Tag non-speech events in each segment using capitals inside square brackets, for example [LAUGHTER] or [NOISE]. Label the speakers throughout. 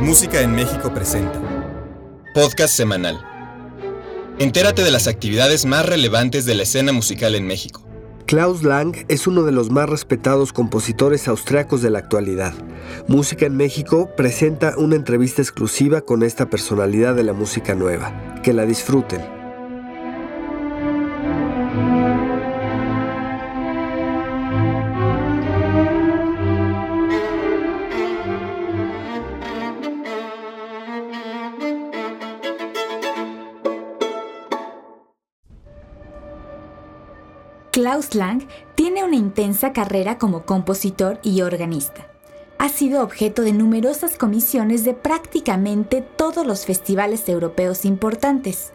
Speaker 1: Música en México presenta. Podcast semanal. Entérate de las actividades más relevantes de la escena musical en México.
Speaker 2: Klaus Lang es uno de los más respetados compositores austriacos de la actualidad. Música en México presenta una entrevista exclusiva con esta personalidad de la música nueva. Que la disfruten.
Speaker 3: Klaus Lang tiene una intensa carrera como compositor y organista. Ha sido objeto de numerosas comisiones de prácticamente todos los festivales europeos importantes.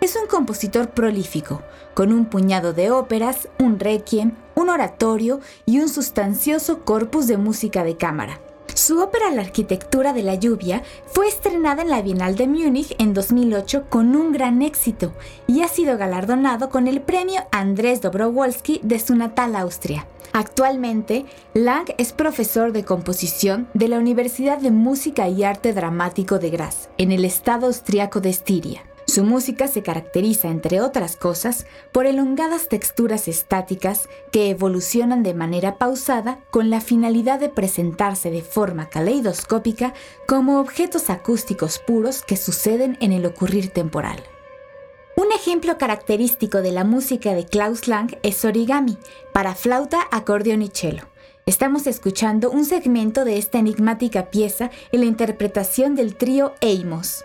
Speaker 3: Es un compositor prolífico, con un puñado de óperas, un requiem, un oratorio y un sustancioso corpus de música de cámara. Su ópera La arquitectura de la lluvia fue estrenada en la Bienal de Múnich en 2008 con un gran éxito y ha sido galardonado con el premio Andrés Dobrowolski de su natal Austria. Actualmente, Lang es profesor de composición de la Universidad de Música y Arte Dramático de Graz, en el estado austriaco de Estiria. Su música se caracteriza, entre otras cosas, por elongadas texturas estáticas que evolucionan de manera pausada con la finalidad de presentarse de forma caleidoscópica como objetos acústicos puros que suceden en el ocurrir temporal. Un ejemplo característico de la música de Klaus Lang es Origami, para flauta, acordeón y cello. Estamos escuchando un segmento de esta enigmática pieza en la interpretación del trío Eimos.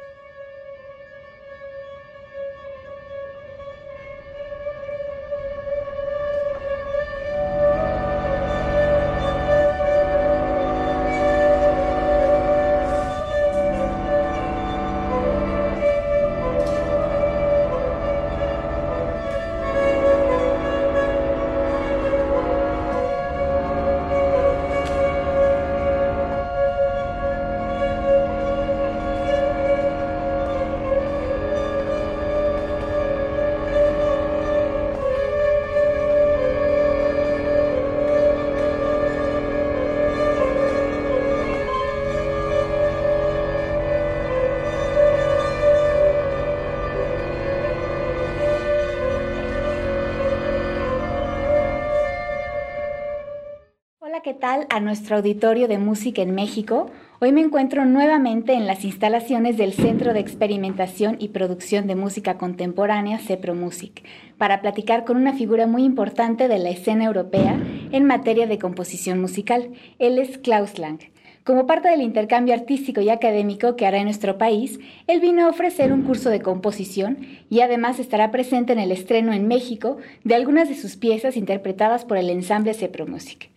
Speaker 3: Tal a nuestro auditorio de música en México? Hoy me encuentro nuevamente en las instalaciones del Centro de Experimentación y Producción de Música Contemporánea, CEPRO Music, para platicar con una figura muy importante de la escena europea en materia de composición musical. Él es Klaus Lang. Como parte del intercambio artístico y académico que hará en nuestro país, él vino a ofrecer un curso de composición y además estará presente en el estreno en México de algunas de sus piezas interpretadas por el ensamble CEPRO Music.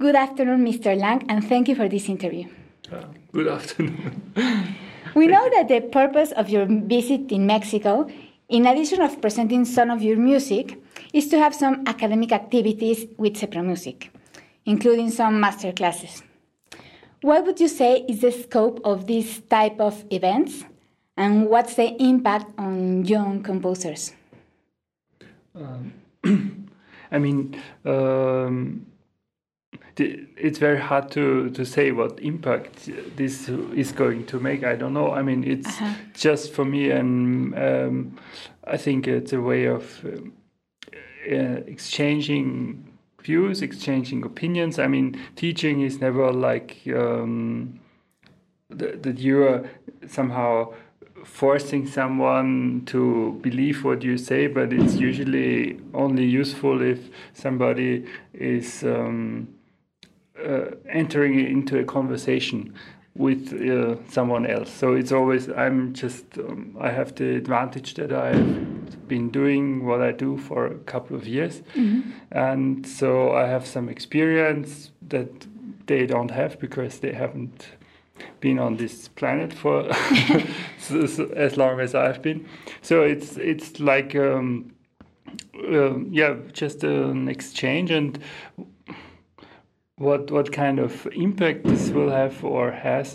Speaker 3: Good afternoon, Mr. Lang, and thank you for this interview.
Speaker 4: Uh, good afternoon. [LAUGHS]
Speaker 3: we know that the purpose of your visit in Mexico, in addition of presenting some of your music, is to have some academic activities with CEPRO Music, including some master classes. What would you say is the scope of this type of events, and what's the impact on young composers?
Speaker 4: Um, [CLEARS THROAT] I mean, um, it's very hard to, to say what impact this is going to make. I don't know. I mean, it's uh -huh. just for me, and um, I think it's a way of um, uh, exchanging views, exchanging opinions. I mean, teaching is never like um, that, that you are somehow forcing someone to believe what you say, but it's usually only useful if somebody is. Um, uh, entering into a conversation with uh, someone else. So it's always I'm just um, I have the advantage that I've been doing what I do for a couple of years, mm-hmm. and so I have some experience that they don't have because they haven't been on this planet for [LAUGHS] as long as I've been. So it's it's like. Um, uh, yeah, just an exchange, and what what kind of impact this will have or has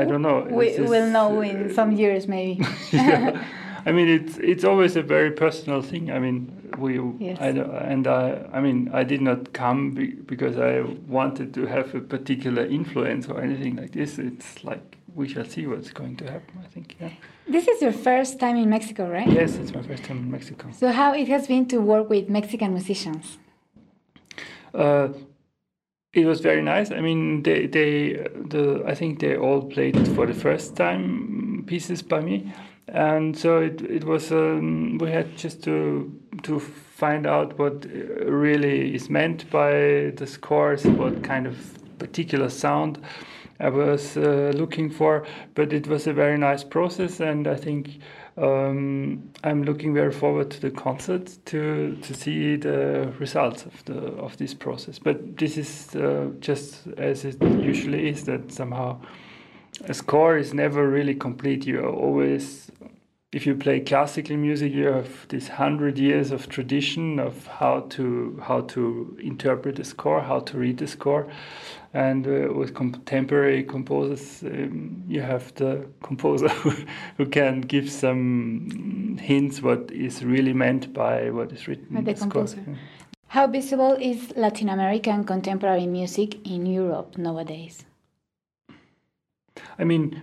Speaker 4: i don't know
Speaker 3: we will know in some years maybe [LAUGHS]
Speaker 4: yeah. [LAUGHS] i mean it's it's always a very personal thing i mean we
Speaker 3: Yes.
Speaker 4: I, don't- and I I mean I did not come be, because I wanted to have a particular influence or anything like this. It's like we shall see what's going to happen. I think. Yeah.
Speaker 3: This is your first time in Mexico, right?
Speaker 4: Yes, it's my first time in Mexico.
Speaker 3: So how it has been to work with Mexican musicians?
Speaker 4: Uh, it was very nice. I mean, they they the I think they all played for the first time pieces by me, and so it it was um, we had just to to find out what uh, really is meant by the scores, what kind of particular sound I was uh, looking for. But it was a very nice process, and I think um, I'm looking very forward to the concert to to see the results of the of this process. But this is uh, just as it usually is that somehow a score is never really complete. You are always if you play classical music, you have this hundred years of tradition of how to how to interpret a score, how to read the score, and uh, with contemporary composers, um, you have the composer [LAUGHS] who, can give some hints what is really meant by what is written.
Speaker 3: By the composer. How visible is Latin American contemporary music in Europe nowadays?
Speaker 4: I mean,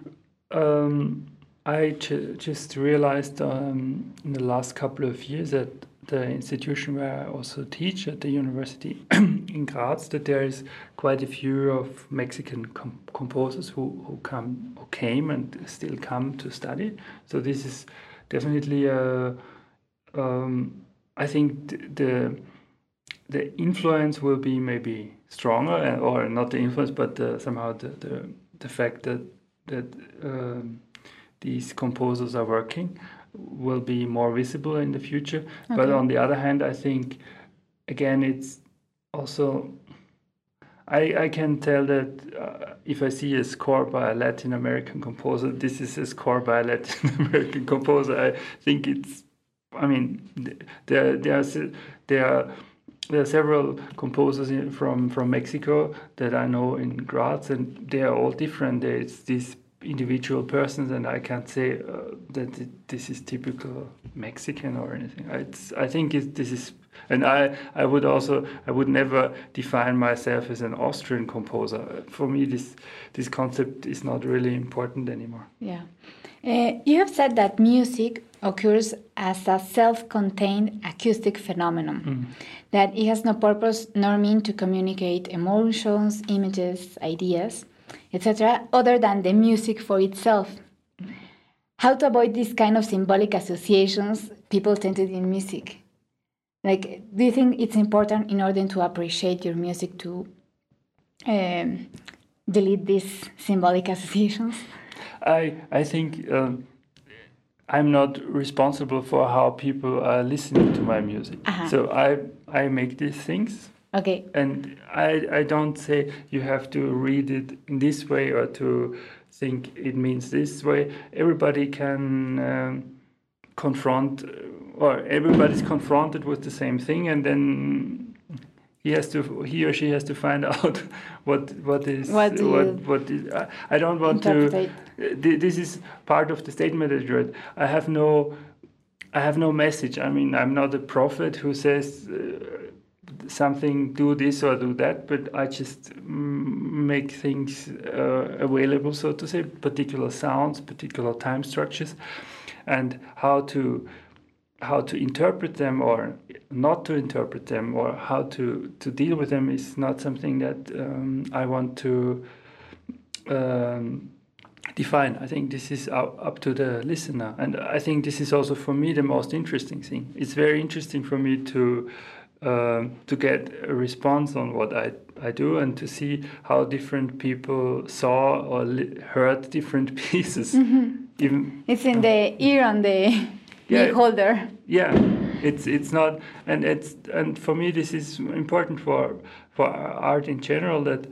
Speaker 4: um, I ju- just realized um, in the last couple of years at the institution where I also teach at the university [CLEARS THROAT] in Graz that there is quite a few of Mexican com- composers who, who come who came and still come to study. So this is definitely a um, I think th- the the influence will be maybe stronger, uh, or not the influence, but the, somehow the, the the fact that that um, these composers are working will be more visible in the future. But on the other hand, I think again it's also I, I can tell that uh, if I see a score by a Latin American composer, this is a score by a Latin [LAUGHS] American composer. I think it's, I mean, there there are there are there are several composers in, from from Mexico that I know in Graz, and they are all different. There's these individual persons, and I can't say uh, that it, this is typical Mexican or anything. It's, I think it, this is, and I I would also I would never define myself as an Austrian composer. For me, this this concept is not really important anymore.
Speaker 3: Yeah. Uh, you have said that music occurs as a self contained acoustic phenomenon, that it has no purpose nor mean to communicate emotions, images, ideas, etc., other than the music for itself. How to avoid this kind of symbolic associations people tend to do in music? Like, do you think it's important in order to appreciate your music to um, delete these symbolic associations?
Speaker 4: I I think um, I'm not responsible for how people are listening to my music.
Speaker 3: Uh-huh.
Speaker 4: So I I make these things,
Speaker 3: Okay.
Speaker 4: and I I don't say you have to read it in this way or to think it means this way. Everybody can um, confront, or everybody's confronted with the same thing, and then. He has to, he or she has to find [LAUGHS] out what what is
Speaker 3: What
Speaker 4: what what is. I, I don't want to.
Speaker 3: interpret?
Speaker 4: Uh, th- this is part of the statement that you read. I have no, I have no message. I mean, I'm not a prophet who says uh, something, do this or do that, but I just make things uh, available, so to say, particular sounds, particular time structures, and how to how to interpret them or not to interpret them or how to, to deal with them is not something that um, I want to um, define. I think this is up to the listener, and I think this is also for me the most interesting thing. It's very interesting for me to um, to get a response on what I I do and to see how different people saw or li- heard different [LAUGHS] pieces. Even
Speaker 3: It's in the ear on the
Speaker 4: Yeah.
Speaker 3: holder.
Speaker 4: yeah it's it's not and it's and for me this is important for for art in general that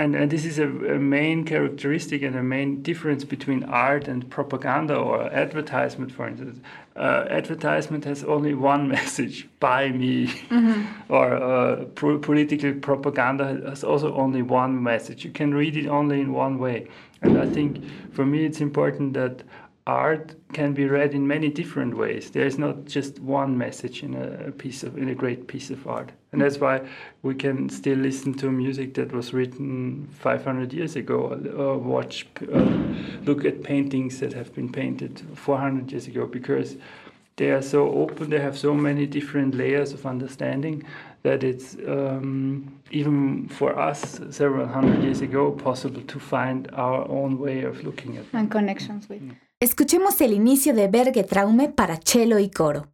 Speaker 4: and, and this is a, a main characteristic and a main difference between art and propaganda or advertisement for instance. Uh, advertisement has only one [LAUGHS] message buy me. Or uh, pro- political propaganda has also only one message. You can read it only in one way. And i think for me it's important that art can be read in many different ways. There is not just one message in a piece of in a great piece of art, and that's why we can still listen to music that was written 500 years ago, or watch, uh, look at paintings that have been painted 400 years ago, because they are so open. They have so many different layers of understanding that it's um, even for us several hundred years ago possible to find our own way of looking at
Speaker 3: and connections with. Escuchemos el inicio de Bergetraume para cello y coro.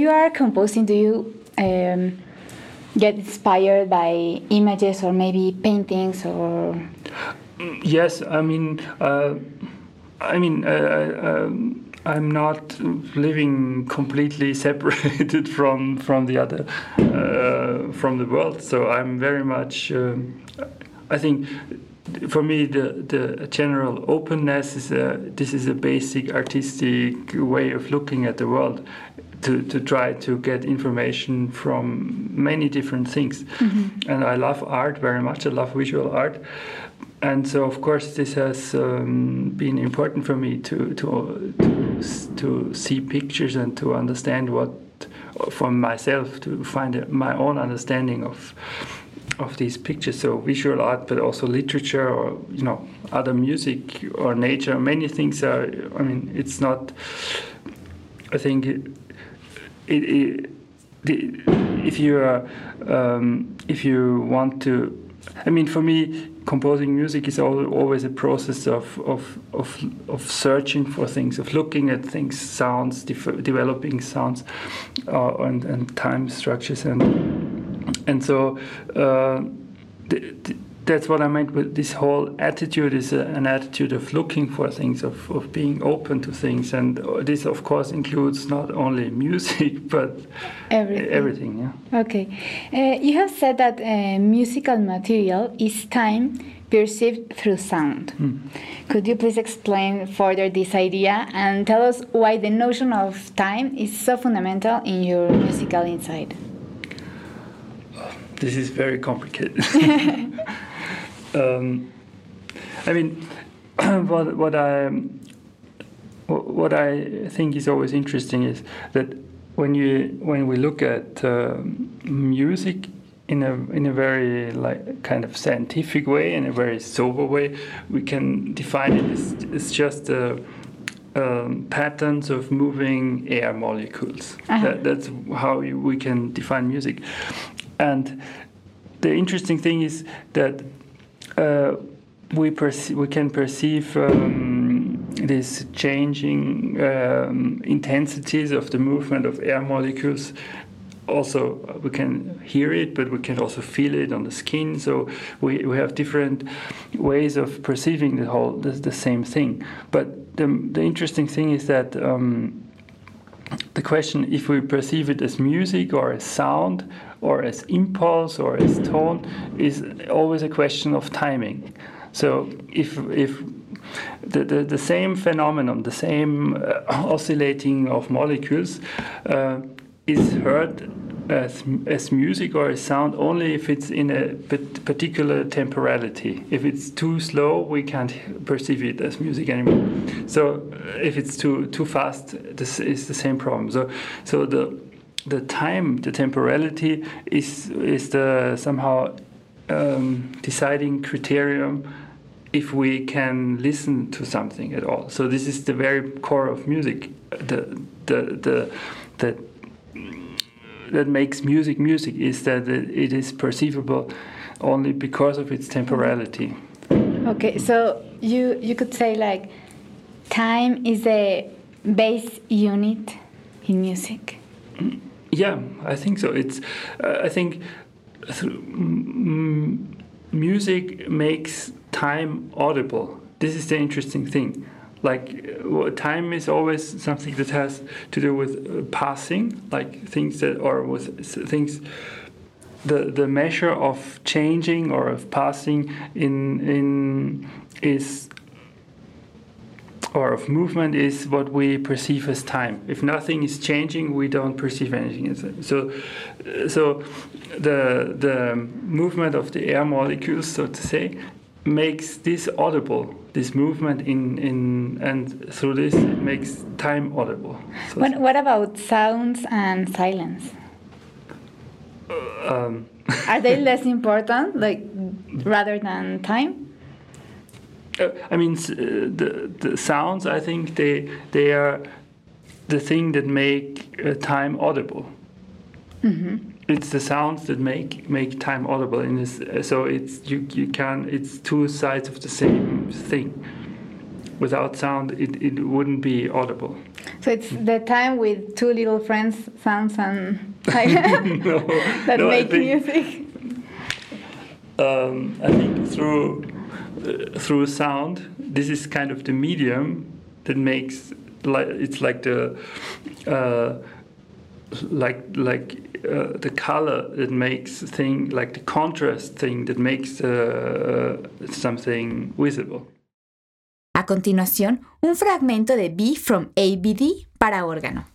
Speaker 3: You are composing, do you um, get inspired by images or maybe paintings or?
Speaker 4: Yes, I mean, uh, I mean, uh, um, I'm not living completely [LAUGHS] separated from from the other uh, from the world. So I'm very much. Um, I think for me the the general openness is a this is a basic artistic way of looking at the world to, to try to get information from many different things. Mm-hmm. And I love art very much. I love visual art. And so, of course, this has um, been important for me to, to, to, to see pictures and to understand what, for myself, to find my own understanding of of these pictures so visual art but also literature or you know other music or nature many things are i mean it's not i think it, it, if you are, um, if you want to, I mean, for me, composing music is always a process of, of, of, of searching for things, of looking at things, sounds, developing sounds, uh, and, and time structures, and and so uh, the, the, that's what I meant with this whole attitude is a, an attitude of looking for things, of, of being open to things. And this, of course, includes not only [LAUGHS] music, but
Speaker 5: everything.
Speaker 4: everything yeah.
Speaker 5: Okay. Uh, you have said that uh, musical material is time perceived through sound.
Speaker 4: Hmm.
Speaker 5: Could you please explain further this idea and tell us why the notion of time is so fundamental in your musical insight?
Speaker 4: This is very complicated. [LAUGHS] [LAUGHS] um, I mean, [CLEARS THROAT] what what I what I think is always interesting is that when you when we look at uh, music in a in a very like kind of scientific way, in a very sober way, we can define it as, as just uh, um, patterns of moving air molecules.
Speaker 5: Uh-huh.
Speaker 4: That, that's how you, we can define music. And the interesting thing is that uh, we we can perceive um, these changing um, intensities of the movement of air molecules. Also, uh, we can hear it, but we can also feel it on the skin. So we, we have different ways of perceiving the whole the, the same thing. But the the interesting thing is that. Um, the question if we perceive it as music or as sound or as impulse or as tone is always a question of timing. So if if the, the, the same phenomenon, the same uh, [COUGHS] oscillating of molecules uh, is heard as, as music or as sound only if it's in a particular temporality. If it's too slow, we can't perceive it as music anymore. So uh, if it's too too fast, this is the same problem. So so the the time, the temporality is is the somehow um, deciding criterion if we can listen to something at all. So this is the very core of music. The the the that that makes music music is that it is perceivable only because of its temporality.
Speaker 5: Okay, so you you could say like time is a base unit in music.
Speaker 4: Yeah, I think so. It's uh, I think music makes time audible. This is the interesting thing. Like uh, time is always something that has to do with uh, passing, like things that or with things. The the measure of changing or of passing in in is or of movement is what we perceive as time. If nothing is changing, we don't perceive anything as time. So, so the the movement of the air molecules, so to say, makes this audible. This movement in in and through this it makes time audible.
Speaker 5: So what what about sounds and silence?
Speaker 4: Um,
Speaker 5: Are they [LAUGHS] less important, like rather than time?
Speaker 4: Uh, I mean, uh, the the sounds. I think they they are the thing that make uh, time audible.
Speaker 5: Mm-hmm.
Speaker 4: It's the sounds that make make time audible. In this, so it's you you can. It's two sides of the same thing. Without sound, it, it wouldn't be audible.
Speaker 5: So it's the time with two little friends, sounds and [LAUGHS]
Speaker 4: no, [LAUGHS]
Speaker 5: that
Speaker 4: no,
Speaker 5: make
Speaker 4: think,
Speaker 5: music.
Speaker 4: Um, I think through uh, through sound, this is kind of the medium that makes like it's like the uh, like like uh, the color that makes thing like the contrast thing that makes uh, something visible.
Speaker 3: A continuación, un fragmento de B from ABD para órgano.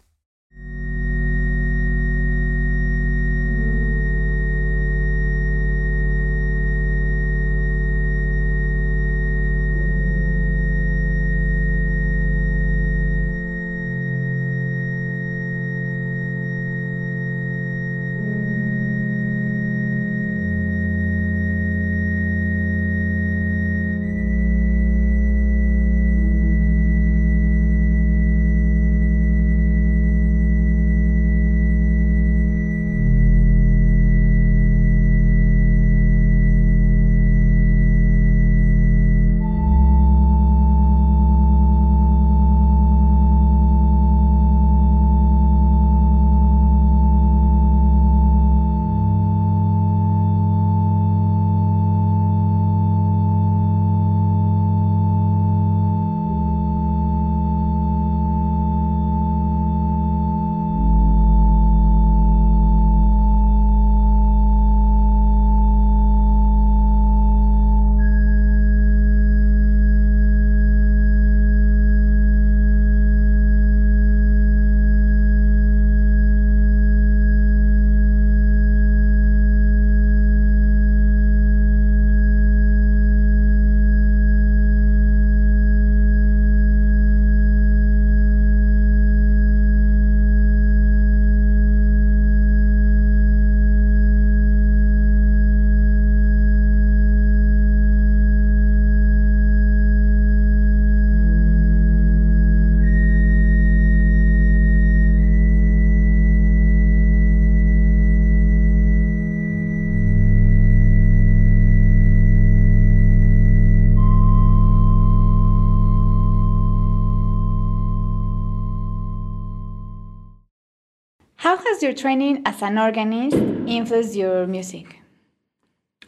Speaker 3: Has your training as an organist influenced your music?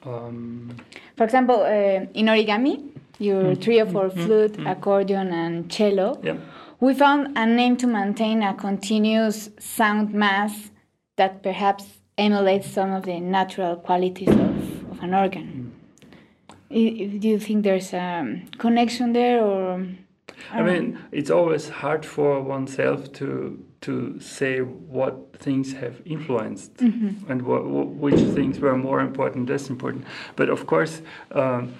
Speaker 4: Um,
Speaker 3: For example, uh, in origami, your trio for flute, accordion, and cello,
Speaker 4: yeah.
Speaker 3: we found a name to maintain a continuous sound mass that perhaps emulates some of the natural qualities of, of an organ. I- Do you think there's a connection there, or
Speaker 4: I mean, it's always hard for oneself to to say what things have influenced and what, which things were more important, less important. But of course, um,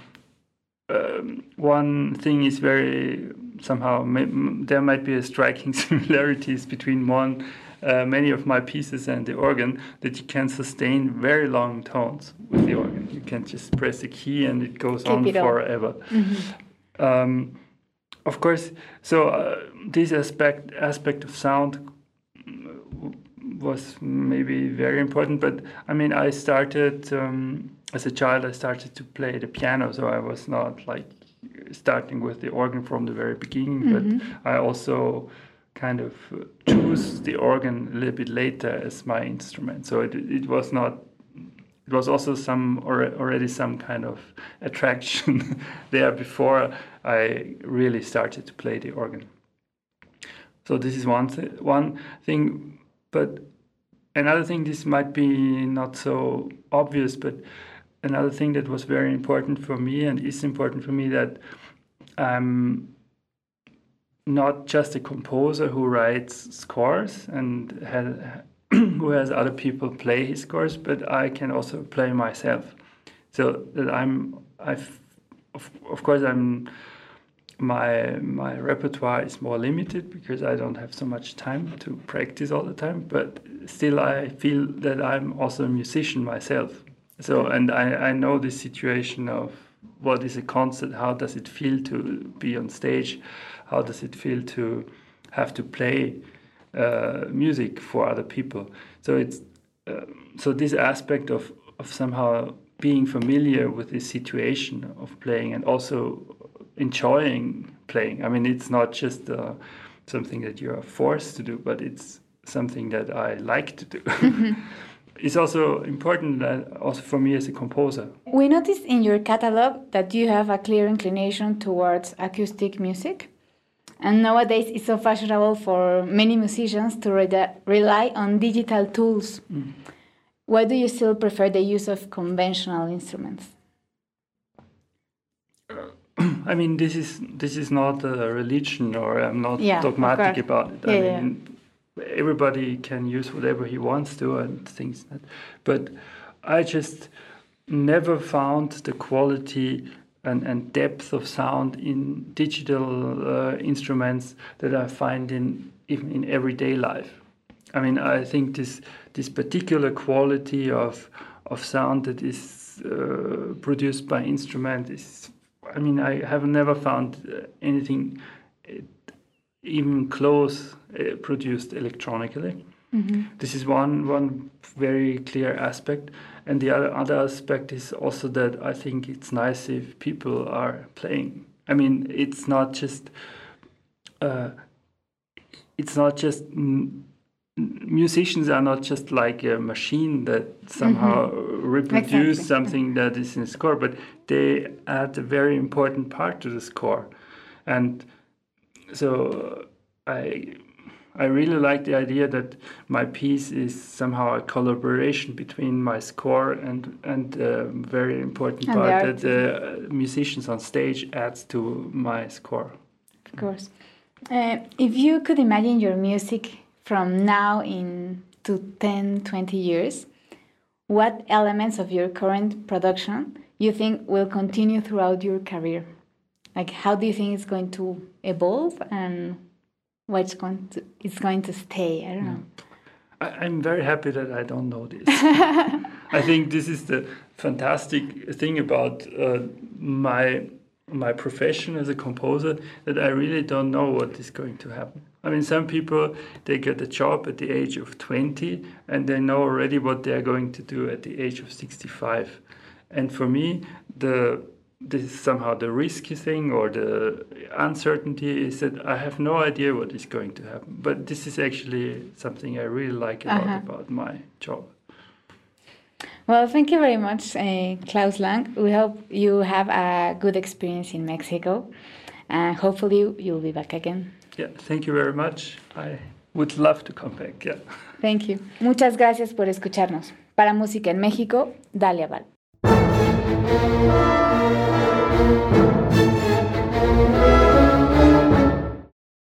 Speaker 4: um, one thing is very somehow m- there might be a striking [LAUGHS] similarities between one. Uh, many of my pieces and the organ that you can sustain very long tones with the organ. You can just press a key and it goes
Speaker 3: Keep
Speaker 4: on
Speaker 3: it
Speaker 4: forever. Um, of course, so uh, this aspect aspect of sound was maybe very important. But I mean, I started um, as a child. I started to play the piano, so I was not like starting with the organ from the very beginning. But I also kind of choose the organ a little bit later as my instrument. So it it was not it was also some alre- already some kind of attraction [LAUGHS] there before I really started to play the organ. So this is one th- one thing, but another thing this might be not so obvious, but another thing that was very important for me and is important for me that I'm not just a composer who writes scores and has, [CLEARS THROAT] who has other people play his scores, but I can also play myself. So that I'm, I've, of, of course, I'm, my my repertoire is more limited because I don't have so much time to practice all the time. But still, I feel that I'm also a musician myself. So, and I, I know the situation of what is a concert, how does it feel to be on stage, how does it feel to have to play uh, music for other people. So it's uh, so this aspect of of somehow being familiar with this situation of playing and also enjoying playing. I mean, it's not just uh, something that you are forced to do, but it's something that I like to do. [LAUGHS] it's also important that also for me as a composer.
Speaker 3: we noticed in your catalog that you have a clear inclination towards acoustic music? And nowadays, it's so fashionable for many musicians to re- rely on digital tools. Why do you still prefer the use of conventional instruments? [CLEARS THROAT]
Speaker 4: I mean, this is this is not a religion, or I'm not
Speaker 3: Yeah,
Speaker 4: dogmatic about it. I
Speaker 3: yeah.
Speaker 4: mean, everybody can use whatever he wants to and things. That, but I just never found the quality and, and depth of sound in digital uh, instruments that I find in even in everyday life. I mean, I think this this particular quality of of sound that is uh, produced by instrument is. I mean, I have never found uh, anything uh, even close uh, produced electronically. This is one one very clear aspect, and the other other aspect is also that I think it's nice if people are playing. I mean, it's not just. Uh, it's not just mm, musicians are not just like a machine that somehow reproduce
Speaker 3: Exactly.
Speaker 4: something that is in score, but they add a very important part to the score, and so I I really like the idea that my piece is somehow a collaboration between my score and and a very important
Speaker 3: And
Speaker 4: part
Speaker 3: art.
Speaker 4: that the musicians on stage adds to my score.
Speaker 3: Of course. Uh, if you could imagine your music from now in to 10, 20 years, what elements of your current production you think will continue throughout your career? Like, how do you think it's going to evolve and what's going to it's going to stay? I don't know.
Speaker 4: I, I'm very happy that I don't know this. [LAUGHS] I think this is the fantastic thing about uh, my my profession as a composer that I really don't know what is going to happen. I mean, some people they get a job at the age of 20 and they know already what they are going to do at the age of 65. And for me, the this is somehow the risky thing or the uncertainty is that I have no idea what is going to happen. But this is actually something I really like about, uh-huh. about my job.
Speaker 3: Well, thank you very much, uh, Klaus Lang. We hope you have a good experience in Mexico and hopefully you'll be back again.
Speaker 4: Yeah, thank you very much. I would love to come back. Yeah.
Speaker 3: Thank you. Muchas gracias por escucharnos. Para Música en México, Dalia Val.